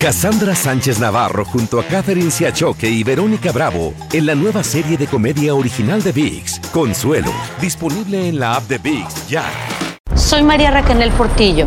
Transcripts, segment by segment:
Cassandra Sánchez Navarro junto a Catherine Siachoque y Verónica Bravo en la nueva serie de comedia original de VIX, Consuelo, disponible en la app de VIX ya. Soy María Raquel Portillo.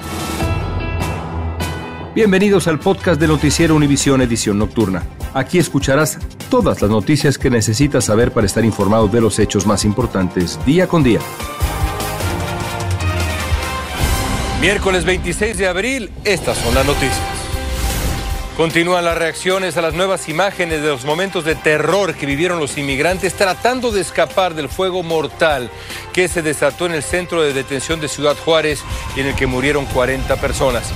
Bienvenidos al podcast de Noticiero Univisión Edición Nocturna. Aquí escucharás todas las noticias que necesitas saber para estar informado de los hechos más importantes día con día. Miércoles 26 de abril, estas son las noticias. Continúan las reacciones a las nuevas imágenes de los momentos de terror que vivieron los inmigrantes tratando de escapar del fuego mortal que se desató en el centro de detención de Ciudad Juárez y en el que murieron 40 personas.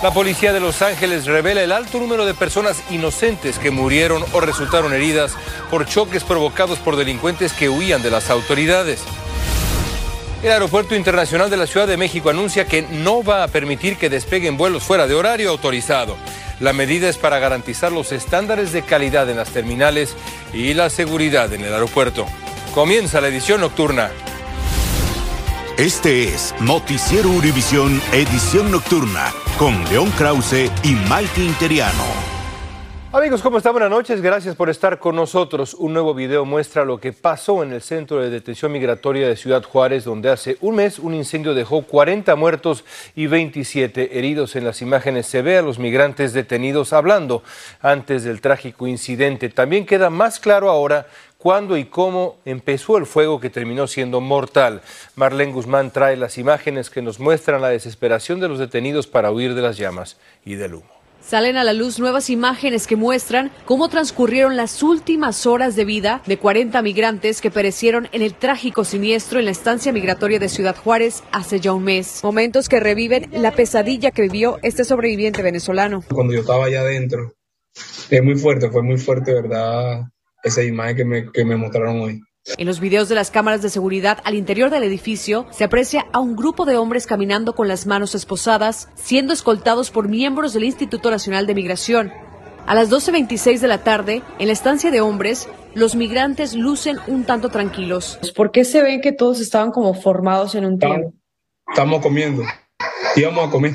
La policía de Los Ángeles revela el alto número de personas inocentes que murieron o resultaron heridas por choques provocados por delincuentes que huían de las autoridades. El Aeropuerto Internacional de la Ciudad de México anuncia que no va a permitir que despeguen vuelos fuera de horario autorizado. La medida es para garantizar los estándares de calidad en las terminales y la seguridad en el aeropuerto. Comienza la edición nocturna. Este es Noticiero Univisión Edición Nocturna con León Krause y Malti Interiano. Amigos, ¿cómo están? Buenas noches. Gracias por estar con nosotros. Un nuevo video muestra lo que pasó en el centro de detención migratoria de Ciudad Juárez, donde hace un mes un incendio dejó 40 muertos y 27 heridos. En las imágenes se ve a los migrantes detenidos hablando antes del trágico incidente. También queda más claro ahora cuándo y cómo empezó el fuego que terminó siendo mortal. Marlene Guzmán trae las imágenes que nos muestran la desesperación de los detenidos para huir de las llamas y del humo. Salen a la luz nuevas imágenes que muestran cómo transcurrieron las últimas horas de vida de 40 migrantes que perecieron en el trágico siniestro en la estancia migratoria de Ciudad Juárez hace ya un mes. Momentos que reviven la pesadilla que vivió este sobreviviente venezolano. Cuando yo estaba allá adentro, es muy fuerte, fue muy fuerte, ¿verdad? esa imagen que me, que me mostraron hoy. En los videos de las cámaras de seguridad al interior del edificio se aprecia a un grupo de hombres caminando con las manos esposadas, siendo escoltados por miembros del Instituto Nacional de Migración. A las 12.26 de la tarde, en la estancia de hombres, los migrantes lucen un tanto tranquilos. ¿Por qué se ven que todos estaban como formados en un tiempo? Estamos comiendo. Íbamos a comer.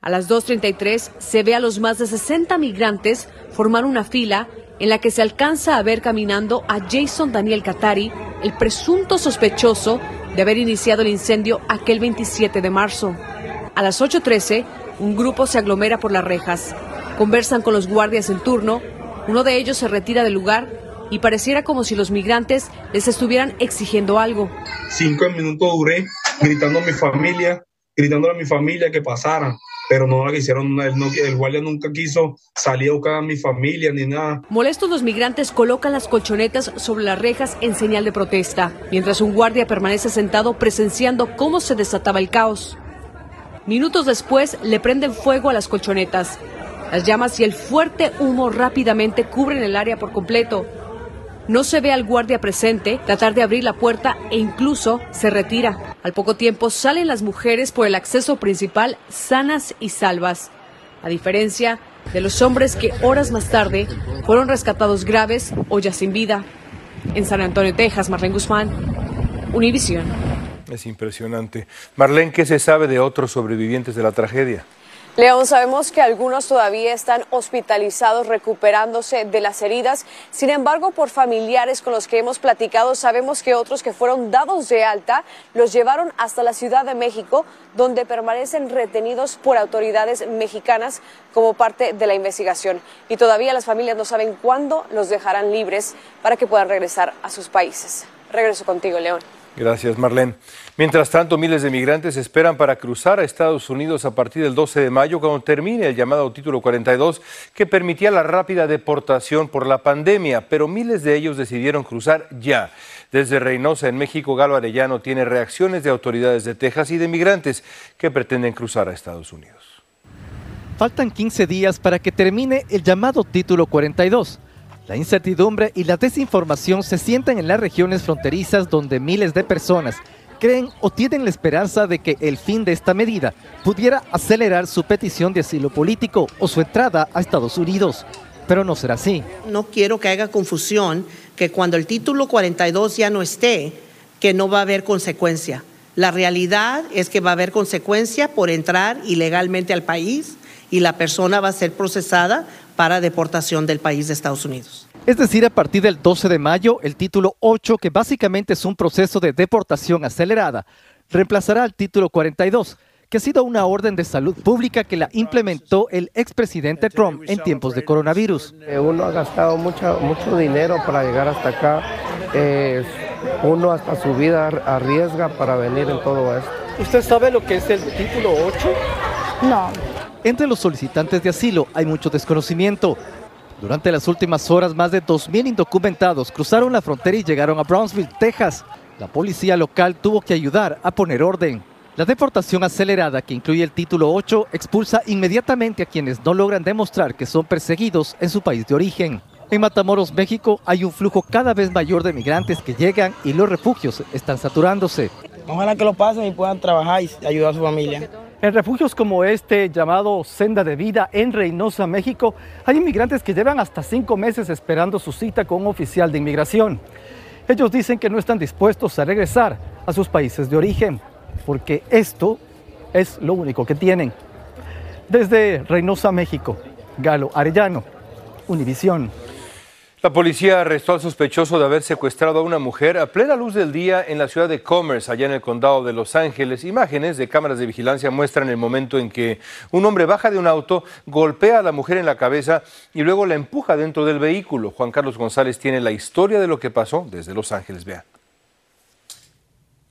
A las 2.33 se ve a los más de 60 migrantes formar una fila en la que se alcanza a ver caminando a Jason Daniel Katari, el presunto sospechoso de haber iniciado el incendio aquel 27 de marzo. A las 8.13, un grupo se aglomera por las rejas. Conversan con los guardias en turno, uno de ellos se retira del lugar y pareciera como si los migrantes les estuvieran exigiendo algo. Cinco minutos duré gritando a mi familia, gritando a mi familia que pasaran pero no la quisieron, el, el guardia nunca quiso salir a buscar a mi familia ni nada. Molestos los migrantes colocan las colchonetas sobre las rejas en señal de protesta, mientras un guardia permanece sentado presenciando cómo se desataba el caos. Minutos después le prenden fuego a las colchonetas. Las llamas y el fuerte humo rápidamente cubren el área por completo. No se ve al guardia presente tratar de abrir la puerta e incluso se retira. Al poco tiempo salen las mujeres por el acceso principal sanas y salvas, a diferencia de los hombres que horas más tarde fueron rescatados graves o ya sin vida. En San Antonio, Texas, Marlene Guzmán, Univisión. Es impresionante. Marlene, ¿qué se sabe de otros sobrevivientes de la tragedia? León, sabemos que algunos todavía están hospitalizados recuperándose de las heridas. Sin embargo, por familiares con los que hemos platicado, sabemos que otros que fueron dados de alta los llevaron hasta la Ciudad de México, donde permanecen retenidos por autoridades mexicanas como parte de la investigación. Y todavía las familias no saben cuándo los dejarán libres para que puedan regresar a sus países. Regreso contigo, León. Gracias, Marlene. Mientras tanto, miles de migrantes esperan para cruzar a Estados Unidos a partir del 12 de mayo, cuando termine el llamado Título 42, que permitía la rápida deportación por la pandemia, pero miles de ellos decidieron cruzar ya. Desde Reynosa, en México, Galo Arellano tiene reacciones de autoridades de Texas y de migrantes que pretenden cruzar a Estados Unidos. faltan 15 días para que termine el llamado Título 42. La incertidumbre y la desinformación se sienten en las regiones fronterizas donde miles de personas creen o tienen la esperanza de que el fin de esta medida pudiera acelerar su petición de asilo político o su entrada a Estados Unidos. Pero no será así. No quiero que haya confusión que cuando el título 42 ya no esté, que no va a haber consecuencia. La realidad es que va a haber consecuencia por entrar ilegalmente al país y la persona va a ser procesada para deportación del país de Estados Unidos. Es decir, a partir del 12 de mayo, el título 8, que básicamente es un proceso de deportación acelerada, reemplazará al título 42, que ha sido una orden de salud pública que la implementó el expresidente Trump en tiempos de coronavirus. Eh, uno ha gastado mucho, mucho dinero para llegar hasta acá. Eh, uno hasta su vida arriesga para venir en todo esto. ¿Usted sabe lo que es el título 8? No. Entre los solicitantes de asilo hay mucho desconocimiento. Durante las últimas horas, más de 2.000 indocumentados cruzaron la frontera y llegaron a Brownsville, Texas. La policía local tuvo que ayudar a poner orden. La deportación acelerada, que incluye el título 8, expulsa inmediatamente a quienes no logran demostrar que son perseguidos en su país de origen. En Matamoros, México, hay un flujo cada vez mayor de migrantes que llegan y los refugios están saturándose. Ojalá que lo pasen y puedan trabajar y ayudar a su familia. En refugios como este, llamado Senda de Vida en Reynosa, México, hay inmigrantes que llevan hasta cinco meses esperando su cita con un oficial de inmigración. Ellos dicen que no están dispuestos a regresar a sus países de origen, porque esto es lo único que tienen. Desde Reynosa, México, Galo Arellano, Univisión. La policía arrestó al sospechoso de haber secuestrado a una mujer a plena luz del día en la ciudad de Commerce, allá en el condado de Los Ángeles. Imágenes de cámaras de vigilancia muestran el momento en que un hombre baja de un auto, golpea a la mujer en la cabeza y luego la empuja dentro del vehículo. Juan Carlos González tiene la historia de lo que pasó desde Los Ángeles. Vean.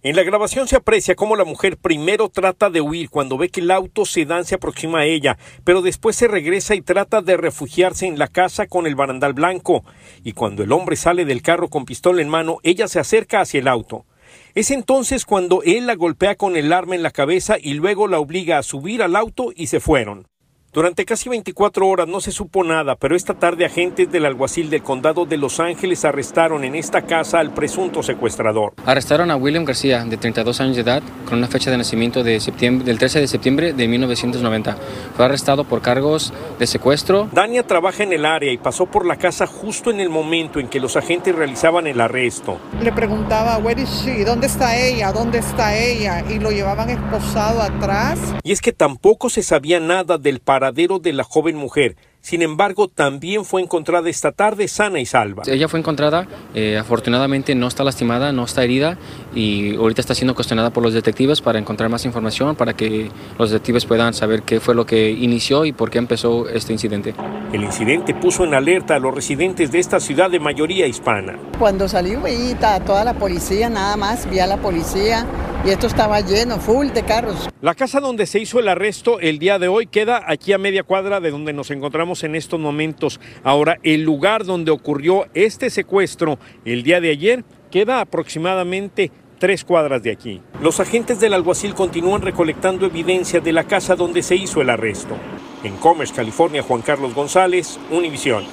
En la grabación se aprecia cómo la mujer primero trata de huir cuando ve que el auto sedán se aproxima a ella, pero después se regresa y trata de refugiarse en la casa con el barandal blanco. Y cuando el hombre sale del carro con pistola en mano, ella se acerca hacia el auto. Es entonces cuando él la golpea con el arma en la cabeza y luego la obliga a subir al auto y se fueron. Durante casi 24 horas no se supo nada, pero esta tarde agentes del alguacil del condado de Los Ángeles arrestaron en esta casa al presunto secuestrador. Arrestaron a William García, de 32 años de edad, con una fecha de nacimiento de septiembre, del 13 de septiembre de 1990. Fue arrestado por cargos de secuestro. Dania trabaja en el área y pasó por la casa justo en el momento en que los agentes realizaban el arresto. Le preguntaba, Where is she? ¿Dónde está ella? ¿Dónde está ella? Y lo llevaban esposado atrás. Y es que tampoco se sabía nada del paradero de la joven mujer. Sin embargo, también fue encontrada esta tarde sana y salva. Ella fue encontrada, eh, afortunadamente no está lastimada, no está herida y ahorita está siendo cuestionada por los detectives para encontrar más información, para que los detectives puedan saber qué fue lo que inició y por qué empezó este incidente. El incidente puso en alerta a los residentes de esta ciudad de mayoría hispana. Cuando salió veía toda la policía, nada más vi a la policía y esto estaba lleno, full de carros. La casa donde se hizo el arresto el día de hoy queda aquí a media cuadra de donde nos encontramos en estos momentos. Ahora, el lugar donde ocurrió este secuestro el día de ayer queda aproximadamente tres cuadras de aquí. Los agentes del alguacil continúan recolectando evidencia de la casa donde se hizo el arresto. En Commerce, California, Juan Carlos González, Univisión.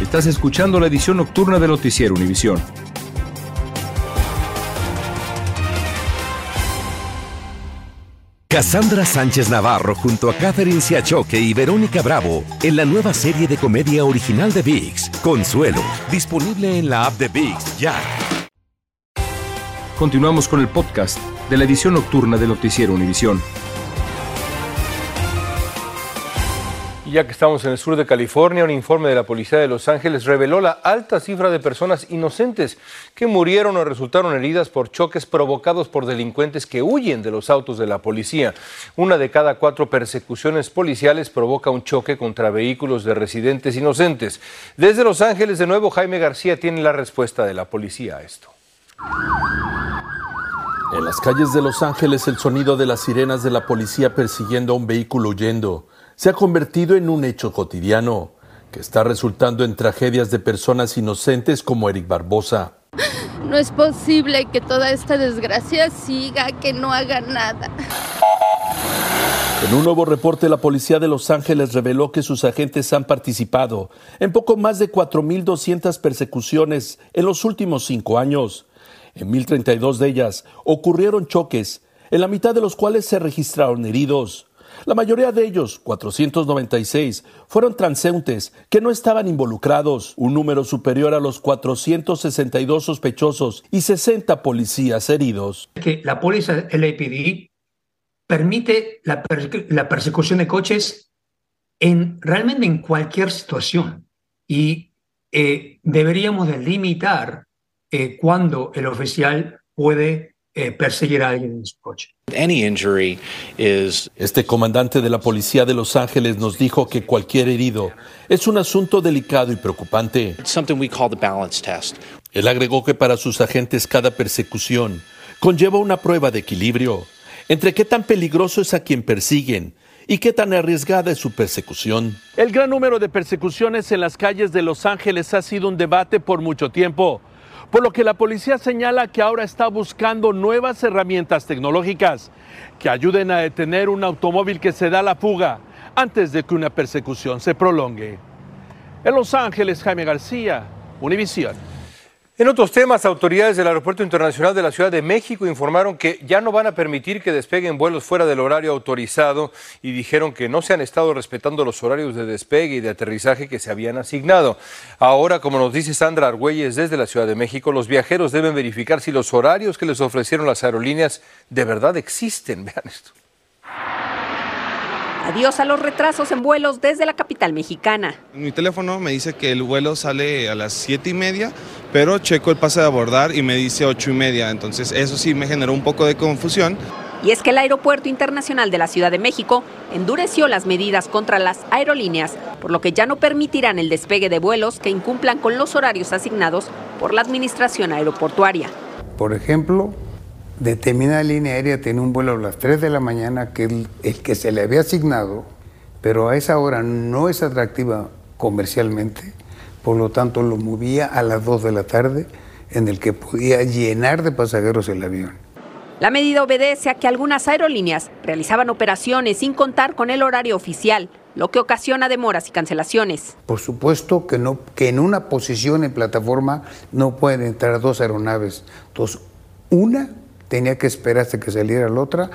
Estás escuchando la edición nocturna de Noticiero Univisión. Cassandra Sánchez Navarro junto a Catherine Siachoque y Verónica Bravo en la nueva serie de comedia original de VIX, Consuelo, disponible en la app de VIX ya. Continuamos con el podcast de la edición nocturna de Noticiero Univisión. Y ya que estamos en el sur de California, un informe de la Policía de Los Ángeles reveló la alta cifra de personas inocentes que murieron o resultaron heridas por choques provocados por delincuentes que huyen de los autos de la policía. Una de cada cuatro persecuciones policiales provoca un choque contra vehículos de residentes inocentes. Desde Los Ángeles, de nuevo, Jaime García tiene la respuesta de la policía a esto. En las calles de Los Ángeles, el sonido de las sirenas de la policía persiguiendo a un vehículo huyendo se ha convertido en un hecho cotidiano que está resultando en tragedias de personas inocentes como Eric Barbosa. No es posible que toda esta desgracia siga, que no haga nada. En un nuevo reporte, la policía de Los Ángeles reveló que sus agentes han participado en poco más de 4.200 persecuciones en los últimos cinco años. En 1.032 de ellas ocurrieron choques, en la mitad de los cuales se registraron heridos. La mayoría de ellos, 496, fueron transeúntes que no estaban involucrados, un número superior a los 462 sospechosos y 60 policías heridos. Que la policía LAPD permite la, la persecución de coches en realmente en cualquier situación y eh, deberíamos de limitar eh, cuando el oficial puede eh, perseguir a alguien en su coche. Este comandante de la policía de Los Ángeles nos dijo que cualquier herido es un asunto delicado y preocupante. Él agregó que para sus agentes cada persecución conlleva una prueba de equilibrio entre qué tan peligroso es a quien persiguen y qué tan arriesgada es su persecución. El gran número de persecuciones en las calles de Los Ángeles ha sido un debate por mucho tiempo, por lo que la policía señala que ahora está buscando nuevas herramientas tecnológicas que ayuden a detener un automóvil que se da la fuga antes de que una persecución se prolongue. En Los Ángeles, Jaime García, Univisión. En otros temas, autoridades del Aeropuerto Internacional de la Ciudad de México informaron que ya no van a permitir que despeguen vuelos fuera del horario autorizado y dijeron que no se han estado respetando los horarios de despegue y de aterrizaje que se habían asignado. Ahora, como nos dice Sandra Argüelles desde la Ciudad de México, los viajeros deben verificar si los horarios que les ofrecieron las aerolíneas de verdad existen. Vean esto. Adiós a los retrasos en vuelos desde la capital mexicana. Mi teléfono me dice que el vuelo sale a las siete y media, pero checo el pase de abordar y me dice ocho y media. Entonces eso sí me generó un poco de confusión. Y es que el Aeropuerto Internacional de la Ciudad de México endureció las medidas contra las aerolíneas, por lo que ya no permitirán el despegue de vuelos que incumplan con los horarios asignados por la Administración Aeroportuaria. Por ejemplo, determinada línea aérea tiene un vuelo a las 3 de la mañana que el, el, que se le había asignado, pero a esa hora no es atractiva comercialmente, por lo tanto lo movía a las 2 de la tarde en el que podía llenar de pasajeros el avión. La medida obedece a que algunas aerolíneas realizaban operaciones sin contar con el horario oficial, lo que ocasiona demoras y cancelaciones. Por supuesto que, no, que en una posición en plataforma no pueden entrar dos aeronaves. Entonces, una tenía que esperar hasta que saliera la otra.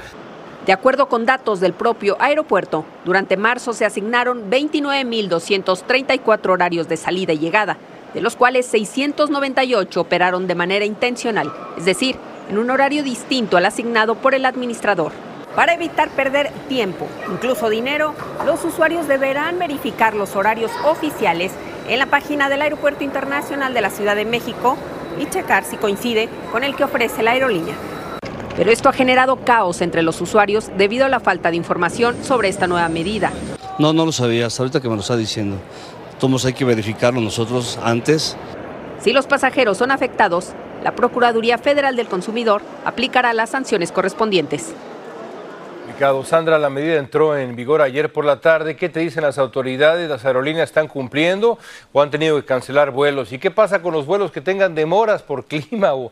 De acuerdo con datos del propio aeropuerto, durante marzo se asignaron 29.234 horarios de salida y llegada, de los cuales 698 operaron de manera intencional, es decir, en un horario distinto al asignado por el administrador. Para evitar perder tiempo, incluso dinero, los usuarios deberán verificar los horarios oficiales en la página del Aeropuerto Internacional de la Ciudad de México y checar si coincide con el que ofrece la aerolínea. Pero esto ha generado caos entre los usuarios debido a la falta de información sobre esta nueva medida. No, no lo sabía, hasta ahorita que me lo está diciendo. Todos hay que verificarlo nosotros antes. Si los pasajeros son afectados, la Procuraduría Federal del Consumidor aplicará las sanciones correspondientes. Sandra, la medida entró en vigor ayer por la tarde. ¿Qué te dicen las autoridades? ¿Las aerolíneas están cumpliendo o han tenido que cancelar vuelos? ¿Y qué pasa con los vuelos que tengan demoras por clima o,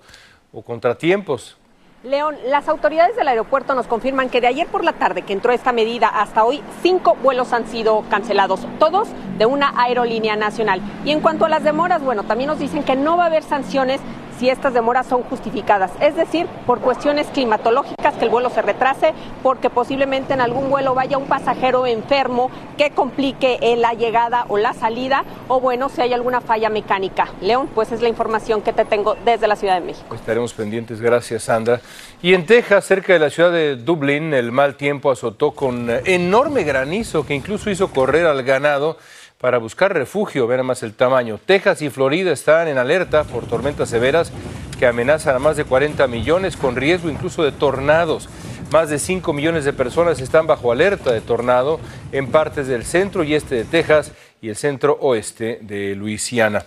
o contratiempos? León, las autoridades del aeropuerto nos confirman que de ayer por la tarde que entró esta medida hasta hoy, cinco vuelos han sido cancelados, todos de una aerolínea nacional. Y en cuanto a las demoras, bueno, también nos dicen que no va a haber sanciones si estas demoras son justificadas, es decir, por cuestiones climatológicas, que el vuelo se retrase, porque posiblemente en algún vuelo vaya un pasajero enfermo que complique la llegada o la salida, o bueno, si hay alguna falla mecánica. León, pues es la información que te tengo desde la Ciudad de México. Estaremos pendientes, gracias Sandra. Y en Texas, cerca de la ciudad de Dublín, el mal tiempo azotó con enorme granizo que incluso hizo correr al ganado para buscar refugio. Vean más el tamaño. Texas y Florida están en alerta por tormentas severas que amenazan a más de 40 millones con riesgo incluso de tornados. Más de 5 millones de personas están bajo alerta de tornado en partes del centro y este de Texas y el centro oeste de Luisiana.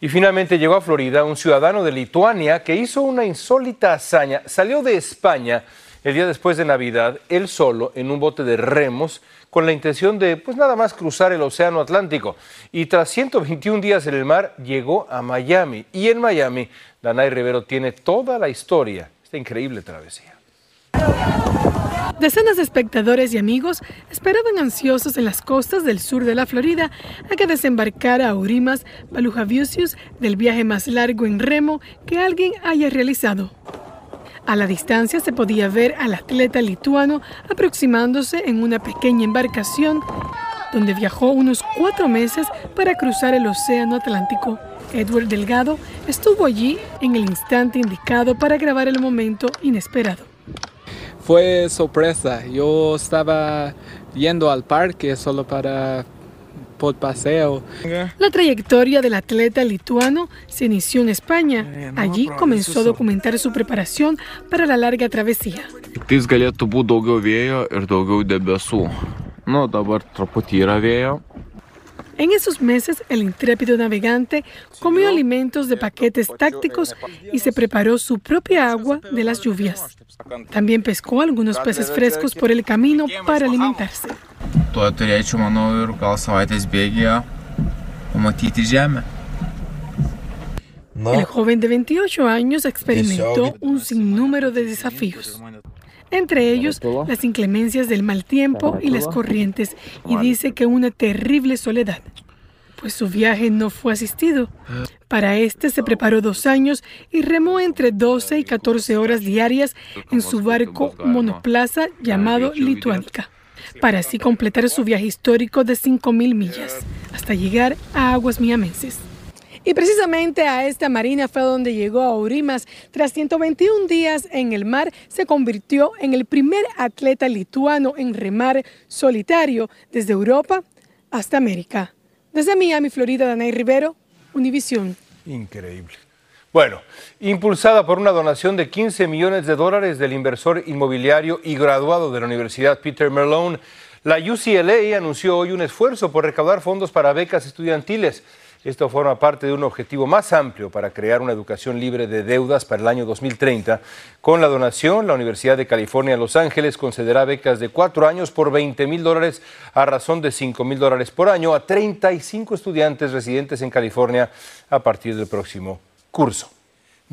Y finalmente llegó a Florida un ciudadano de Lituania que hizo una insólita hazaña. Salió de España el día después de Navidad, él solo, en un bote de remos, con la intención de, pues nada más cruzar el Océano Atlántico. Y tras 121 días en el mar, llegó a Miami. Y en Miami, Danay Rivero tiene toda la historia, esta increíble travesía. Decenas de espectadores y amigos esperaban ansiosos en las costas del sur de la Florida a que desembarcara a Urimas Balujaviusius del viaje más largo en remo que alguien haya realizado. A la distancia se podía ver al atleta lituano aproximándose en una pequeña embarcación donde viajó unos cuatro meses para cruzar el Océano Atlántico. Edward Delgado estuvo allí en el instante indicado para grabar el momento inesperado. Fue sorpresa. Yo estaba yendo al parque solo para por paseo. La trayectoria del atleta lituano se inició en España. Allí comenzó a documentar su preparación para la larga travesía. En esos meses, el intrépido navegante comió alimentos de paquetes tácticos y se preparó su propia agua de las lluvias. También pescó algunos peces frescos por el camino para alimentarse. Pamatyti žemę. El joven de 28 años experimentó un sinnúmero de desafíos, entre ellos las inclemencias del mal tiempo y las corrientes, y dice que una terrible soledad, pues su viaje no fue asistido. Para este se preparó dos años y remó entre 12 y 14 horas diarias en su barco monoplaza llamado Lituánica, para así completar su viaje histórico de 5.000 millas, hasta llegar a aguas miamenses. Y precisamente a esta marina fue donde llegó a Urimas. Tras 121 días en el mar, se convirtió en el primer atleta lituano en remar solitario desde Europa hasta América. Desde Miami, Florida, Danay Rivero, Univisión. Increíble. Bueno, impulsada por una donación de 15 millones de dólares del inversor inmobiliario y graduado de la Universidad Peter Merlone, la UCLA anunció hoy un esfuerzo por recaudar fondos para becas estudiantiles. Esto forma parte de un objetivo más amplio para crear una educación libre de deudas para el año 2030. Con la donación, la Universidad de California Los Ángeles concederá becas de cuatro años por 20 mil dólares a razón de 5 mil dólares por año a 35 estudiantes residentes en California a partir del próximo curso.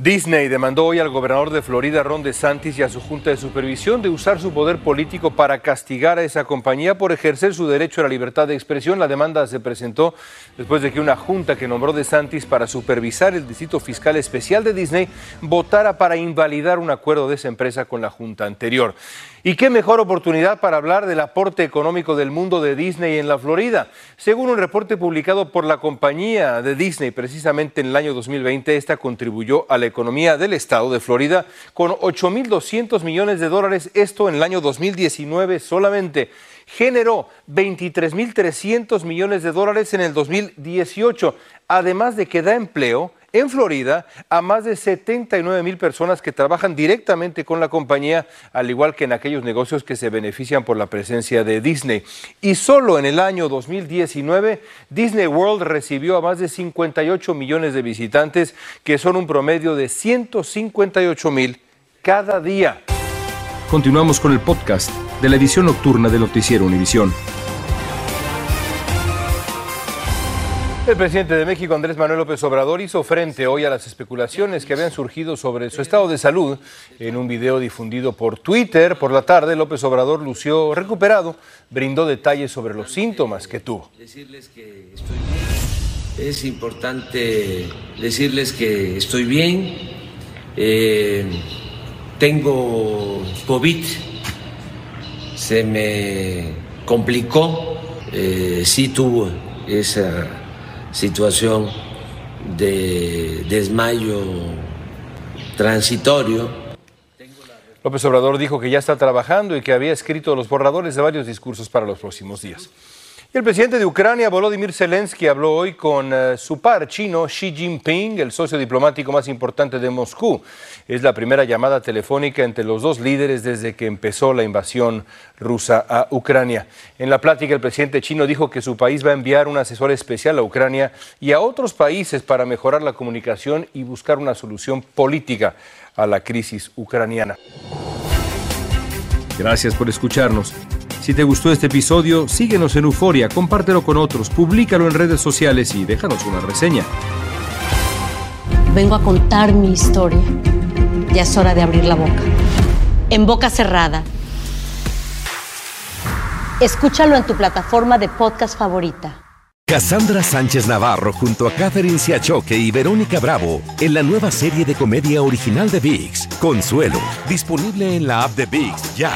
Disney demandó hoy al gobernador de Florida, Ron DeSantis, y a su junta de supervisión de usar su poder político para castigar a esa compañía por ejercer su derecho a la libertad de expresión. La demanda se presentó después de que una junta que nombró DeSantis para supervisar el Distrito Fiscal Especial de Disney votara para invalidar un acuerdo de esa empresa con la junta anterior. Y qué mejor oportunidad para hablar del aporte económico del mundo de Disney en la Florida. Según un reporte publicado por la compañía de Disney precisamente en el año 2020, esta contribuyó a la economía del estado de Florida con 8.200 millones de dólares, esto en el año 2019 solamente. Generó 23.300 millones de dólares en el 2018, además de que da empleo en Florida a más de 79 mil personas que trabajan directamente con la compañía, al igual que en aquellos negocios que se benefician por la presencia de Disney. Y solo en el año 2019, Disney World recibió a más de 58 millones de visitantes, que son un promedio de 158 mil cada día. Continuamos con el podcast de la edición nocturna de Noticiero Univisión. El presidente de México, Andrés Manuel López Obrador, hizo frente hoy a las especulaciones que habían surgido sobre su estado de salud. En un video difundido por Twitter por la tarde, López Obrador lució recuperado, brindó detalles sobre los síntomas que tuvo. Es importante decirles que estoy bien. Eh, tengo COVID. Se me complicó. Eh, sí tuvo esa situación de desmayo transitorio. López Obrador dijo que ya está trabajando y que había escrito los borradores de varios discursos para los próximos días. El presidente de Ucrania, Volodymyr Zelensky, habló hoy con uh, su par chino Xi Jinping, el socio diplomático más importante de Moscú. Es la primera llamada telefónica entre los dos líderes desde que empezó la invasión rusa a Ucrania. En la plática, el presidente chino dijo que su país va a enviar un asesor especial a Ucrania y a otros países para mejorar la comunicación y buscar una solución política a la crisis ucraniana. Gracias por escucharnos. Si te gustó este episodio, síguenos en Euforia, compártelo con otros, públicalo en redes sociales y déjanos una reseña. Vengo a contar mi historia. Ya es hora de abrir la boca. En boca cerrada. Escúchalo en tu plataforma de podcast favorita. Cassandra Sánchez Navarro junto a Catherine Siachoque y Verónica Bravo en la nueva serie de comedia original de VIX, Consuelo, disponible en la app de VIX ya.